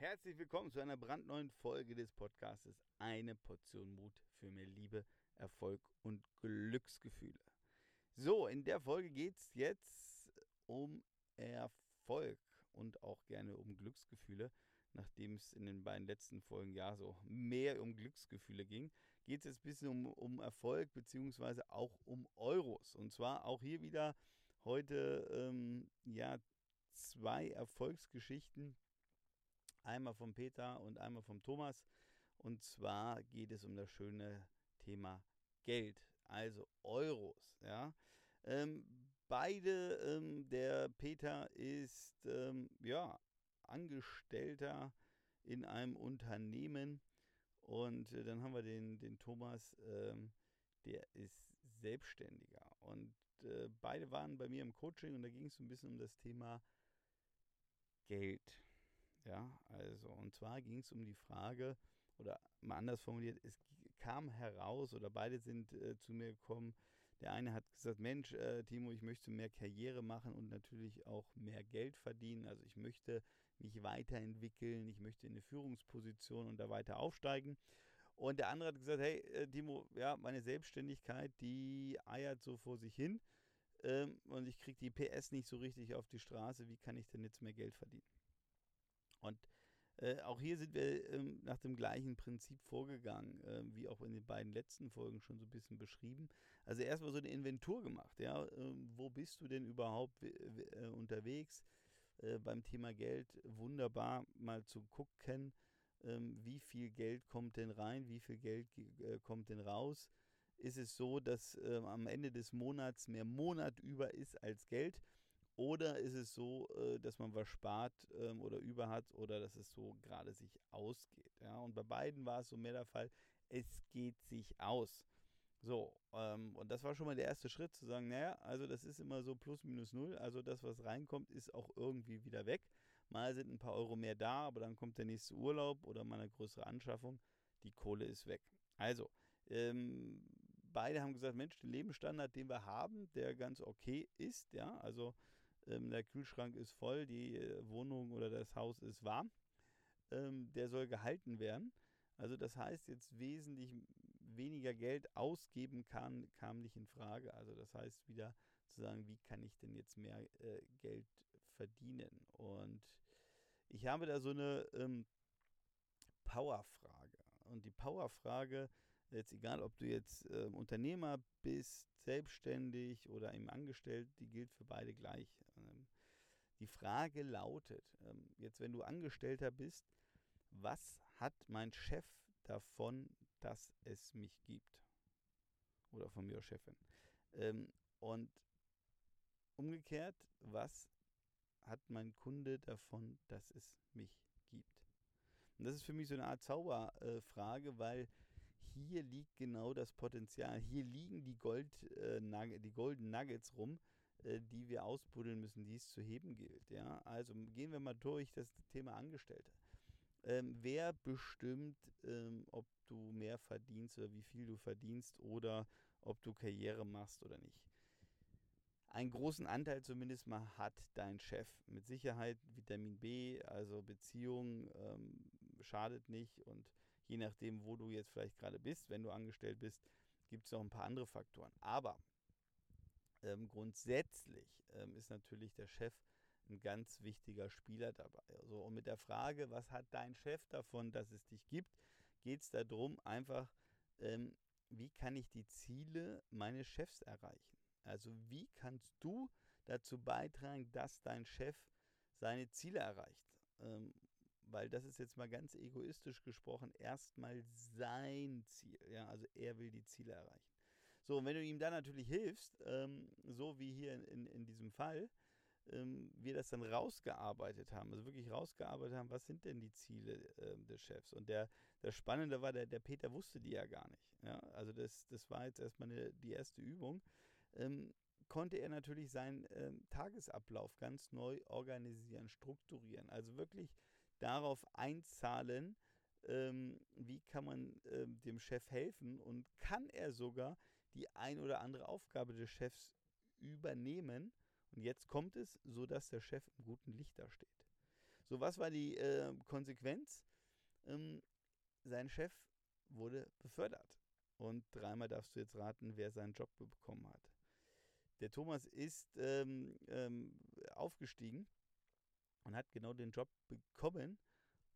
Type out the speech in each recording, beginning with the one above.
Herzlich willkommen zu einer brandneuen Folge des Podcastes Eine Portion Mut für mehr Liebe, Erfolg und Glücksgefühle. So, in der Folge geht es jetzt um Erfolg und auch gerne um Glücksgefühle. Nachdem es in den beiden letzten Folgen ja so mehr um Glücksgefühle ging, geht es jetzt ein bisschen um, um Erfolg beziehungsweise auch um Euros. Und zwar auch hier wieder heute ähm, ja zwei Erfolgsgeschichten Einmal vom Peter und einmal vom Thomas. Und zwar geht es um das schöne Thema Geld, also Euros. Ja. Ähm, beide, ähm, der Peter ist ähm, ja Angestellter in einem Unternehmen und äh, dann haben wir den, den Thomas, ähm, der ist Selbstständiger. Und äh, beide waren bei mir im Coaching und da ging es so ein bisschen um das Thema Geld. Ja, also, und zwar ging es um die Frage, oder mal anders formuliert, es kam heraus, oder beide sind äh, zu mir gekommen. Der eine hat gesagt: Mensch, äh, Timo, ich möchte mehr Karriere machen und natürlich auch mehr Geld verdienen. Also, ich möchte mich weiterentwickeln, ich möchte in eine Führungsposition und da weiter aufsteigen. Und der andere hat gesagt: Hey, äh, Timo, ja, meine Selbstständigkeit, die eiert so vor sich hin ähm, und ich kriege die PS nicht so richtig auf die Straße. Wie kann ich denn jetzt mehr Geld verdienen? Und äh, auch hier sind wir ähm, nach dem gleichen Prinzip vorgegangen, äh, wie auch in den beiden letzten Folgen schon so ein bisschen beschrieben. Also erstmal so eine Inventur gemacht, ja, äh, wo bist du denn überhaupt äh, unterwegs äh, beim Thema Geld? Wunderbar mal zu gucken, ähm, wie viel Geld kommt denn rein, wie viel Geld äh, kommt denn raus. Ist es so, dass ähm, am Ende des Monats mehr Monat über ist als Geld? Oder ist es so, äh, dass man was spart ähm, oder über hat oder dass es so gerade sich ausgeht? Ja? Und bei beiden war es so mehr der Fall, es geht sich aus. So, ähm, und das war schon mal der erste Schritt zu sagen, naja, also das ist immer so plus minus null, also das, was reinkommt, ist auch irgendwie wieder weg. Mal sind ein paar Euro mehr da, aber dann kommt der nächste Urlaub oder mal eine größere Anschaffung, die Kohle ist weg. Also, ähm, beide haben gesagt, Mensch, der Lebensstandard, den wir haben, der ganz okay ist, ja, also ähm, der Kühlschrank ist voll, die äh, Wohnung oder das Haus ist warm, ähm, der soll gehalten werden. Also das heißt jetzt wesentlich weniger Geld ausgeben kann, kam nicht in Frage. Also das heißt wieder zu sagen, wie kann ich denn jetzt mehr äh, Geld verdienen? Und ich habe da so eine ähm, Powerfrage. Und die Powerfrage jetzt egal, ob du jetzt äh, Unternehmer bist, selbstständig oder eben angestellt, die gilt für beide gleich. Die Frage lautet, ähm, jetzt wenn du Angestellter bist, was hat mein Chef davon, dass es mich gibt? Oder von mir Chefin. Ähm, und umgekehrt, was hat mein Kunde davon, dass es mich gibt? Und das ist für mich so eine Art Zauberfrage, weil hier liegt genau das Potenzial. Hier liegen die, Gold, äh, die Golden Nuggets rum, die wir ausbuddeln müssen, die es zu heben gilt. Ja? Also gehen wir mal durch das Thema Angestellte. Ähm, wer bestimmt, ähm, ob du mehr verdienst oder wie viel du verdienst oder ob du Karriere machst oder nicht? einen großen Anteil zumindest mal hat dein Chef. Mit Sicherheit Vitamin B, also Beziehung ähm, schadet nicht und je nachdem, wo du jetzt vielleicht gerade bist, wenn du angestellt bist, gibt es noch ein paar andere Faktoren. Aber ähm, grundsätzlich ähm, ist natürlich der Chef ein ganz wichtiger Spieler dabei. Also, und mit der Frage, was hat dein Chef davon, dass es dich gibt, geht es darum, einfach, ähm, wie kann ich die Ziele meines Chefs erreichen? Also wie kannst du dazu beitragen, dass dein Chef seine Ziele erreicht? Ähm, weil das ist jetzt mal ganz egoistisch gesprochen erstmal sein Ziel. Ja, also er will die Ziele erreichen. So, und wenn du ihm dann natürlich hilfst, ähm, so wie hier in, in, in diesem Fall, ähm, wir das dann rausgearbeitet haben, also wirklich rausgearbeitet haben, was sind denn die Ziele äh, des Chefs? Und der, der Spannende war, der, der Peter wusste die ja gar nicht. Ja? Also das, das war jetzt erstmal eine, die erste Übung. Ähm, konnte er natürlich seinen ähm, Tagesablauf ganz neu organisieren, strukturieren. Also wirklich darauf einzahlen, ähm, wie kann man ähm, dem Chef helfen und kann er sogar die ein oder andere Aufgabe des Chefs übernehmen und jetzt kommt es, so dass der Chef im guten Licht da steht. So, was war die äh, Konsequenz? Ähm, sein Chef wurde befördert. Und dreimal darfst du jetzt raten, wer seinen Job bekommen hat. Der Thomas ist ähm, ähm, aufgestiegen und hat genau den Job bekommen.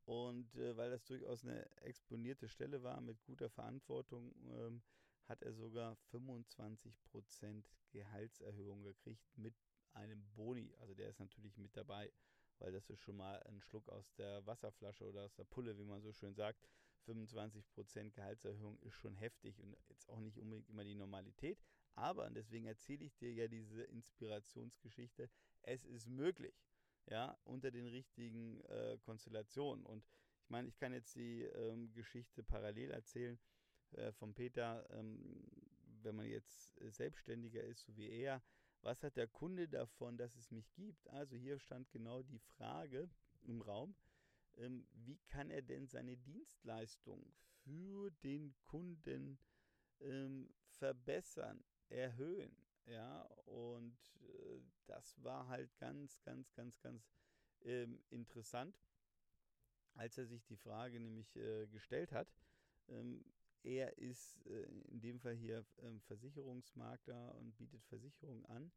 Und äh, weil das durchaus eine exponierte Stelle war mit guter Verantwortung, ähm, hat er sogar 25% Gehaltserhöhung gekriegt mit einem Boni. Also der ist natürlich mit dabei, weil das ist schon mal ein Schluck aus der Wasserflasche oder aus der Pulle, wie man so schön sagt. 25% Gehaltserhöhung ist schon heftig und jetzt auch nicht unbedingt immer die Normalität. Aber, und deswegen erzähle ich dir ja diese Inspirationsgeschichte, es ist möglich, ja, unter den richtigen äh, Konstellationen. Und ich meine, ich kann jetzt die ähm, Geschichte parallel erzählen äh, von Peter, ähm, wenn man jetzt äh, selbstständiger ist, so wie er, was hat der Kunde davon, dass es mich gibt? Also hier stand genau die Frage im Raum, ähm, wie kann er denn seine Dienstleistung für den Kunden ähm, verbessern, erhöhen? Ja, und äh, das war halt ganz, ganz, ganz, ganz ähm, interessant, als er sich die Frage nämlich äh, gestellt hat. Ähm, er ist äh, in dem Fall hier ähm, Versicherungsmakler und bietet Versicherungen an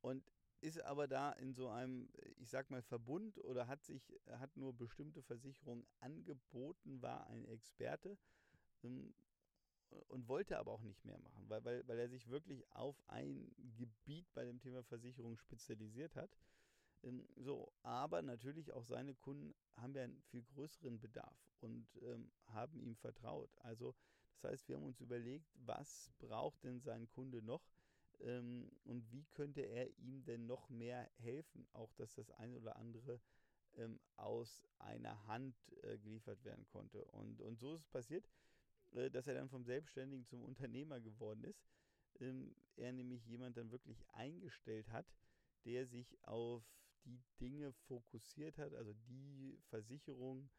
und ist aber da in so einem, ich sag mal, Verbund oder hat sich, hat nur bestimmte Versicherungen angeboten, war ein Experte ähm, und wollte aber auch nicht mehr machen, weil, weil, weil er sich wirklich auf ein Gebiet bei dem Thema Versicherung spezialisiert hat. Ähm, so, aber natürlich auch seine Kunden haben ja einen viel größeren Bedarf und ähm, haben ihm vertraut. Also das heißt, wir haben uns überlegt, was braucht denn sein Kunde noch ähm, und wie könnte er ihm denn noch mehr helfen, auch dass das eine oder andere ähm, aus einer Hand äh, geliefert werden konnte. Und, und so ist es passiert, äh, dass er dann vom Selbstständigen zum Unternehmer geworden ist. Ähm, er nämlich jemand dann wirklich eingestellt hat, der sich auf die Dinge fokussiert hat, also die Versicherung,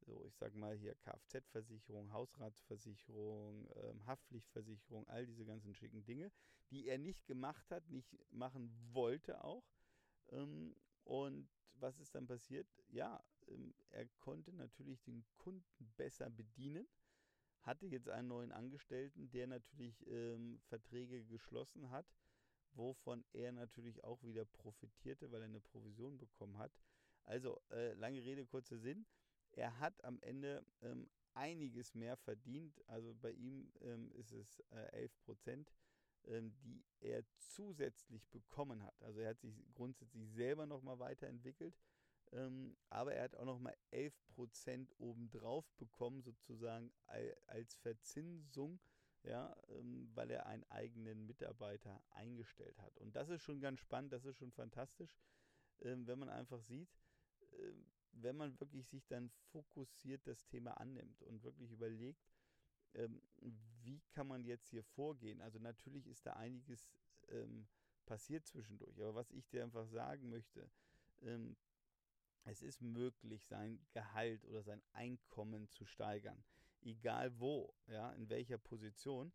so ich sag mal hier Kfz-Versicherung, Hausratsversicherung, ähm, Haftpflichtversicherung, all diese ganzen schicken Dinge, die er nicht gemacht hat, nicht machen wollte auch. Ähm, und was ist dann passiert? Ja, ähm, er konnte natürlich den Kunden besser bedienen, hatte jetzt einen neuen Angestellten, der natürlich ähm, Verträge geschlossen hat wovon er natürlich auch wieder profitierte, weil er eine Provision bekommen hat. Also, äh, lange Rede, kurzer Sinn. Er hat am Ende ähm, einiges mehr verdient. Also bei ihm ähm, ist es äh, 11 Prozent, ähm, die er zusätzlich bekommen hat. Also er hat sich grundsätzlich selber nochmal weiterentwickelt. Ähm, aber er hat auch nochmal 11 Prozent obendrauf bekommen, sozusagen als Verzinsung ja, ähm, weil er einen eigenen Mitarbeiter eingestellt hat. Und das ist schon ganz spannend, das ist schon fantastisch, ähm, wenn man einfach sieht, äh, wenn man wirklich sich dann fokussiert das Thema annimmt und wirklich überlegt, ähm, wie kann man jetzt hier vorgehen. Also natürlich ist da einiges ähm, passiert zwischendurch, aber was ich dir einfach sagen möchte, ähm, es ist möglich, sein Gehalt oder sein Einkommen zu steigern egal wo, ja, in welcher Position.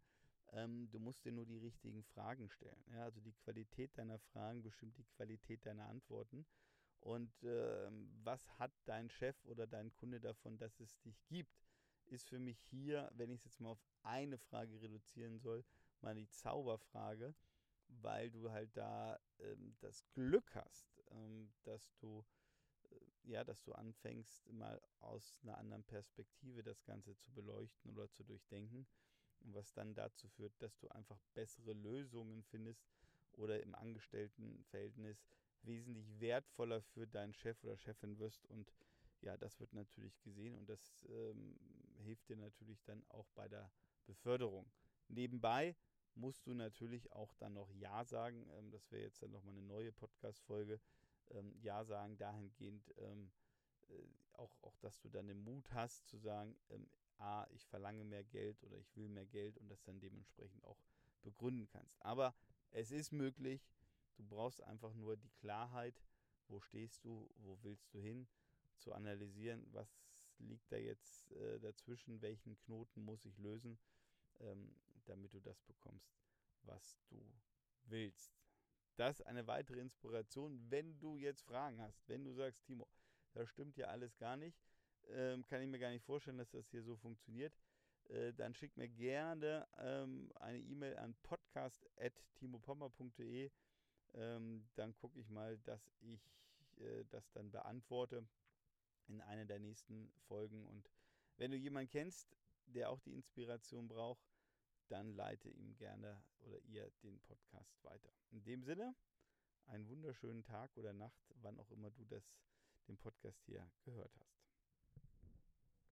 Ähm, du musst dir nur die richtigen Fragen stellen. Ja? Also die Qualität deiner Fragen bestimmt die Qualität deiner Antworten. Und ähm, was hat dein Chef oder dein Kunde davon, dass es dich gibt, ist für mich hier, wenn ich es jetzt mal auf eine Frage reduzieren soll, mal die Zauberfrage, weil du halt da ähm, das Glück hast, ähm, dass du ja, dass du anfängst, mal aus einer anderen Perspektive das Ganze zu beleuchten oder zu durchdenken. was dann dazu führt, dass du einfach bessere Lösungen findest oder im Angestelltenverhältnis wesentlich wertvoller für deinen Chef oder Chefin wirst. Und ja, das wird natürlich gesehen und das ähm, hilft dir natürlich dann auch bei der Beförderung. Nebenbei musst du natürlich auch dann noch Ja sagen. Ähm, das wäre jetzt dann nochmal eine neue Podcast-Folge ähm, Ja sagen dahingehend, ähm, äh, auch, auch, dass du dann den Mut hast zu sagen, ähm, A, ich verlange mehr Geld oder ich will mehr Geld und das dann dementsprechend auch begründen kannst. Aber es ist möglich, du brauchst einfach nur die Klarheit, wo stehst du, wo willst du hin, zu analysieren, was liegt da jetzt äh, dazwischen, welchen Knoten muss ich lösen, ähm, damit du das bekommst, was du willst. Das ist eine weitere Inspiration, wenn du jetzt Fragen hast, wenn du sagst, Timo, das stimmt ja alles gar nicht. Ähm, kann ich mir gar nicht vorstellen, dass das hier so funktioniert. Äh, dann schickt mir gerne ähm, eine E-Mail an podcast.timopommer.de. Ähm, dann gucke ich mal, dass ich äh, das dann beantworte in einer der nächsten Folgen. Und wenn du jemanden kennst, der auch die Inspiration braucht, dann leite ihm gerne oder ihr den Podcast weiter. In dem Sinne, einen wunderschönen Tag oder Nacht, wann auch immer du das, den Podcast hier gehört hast.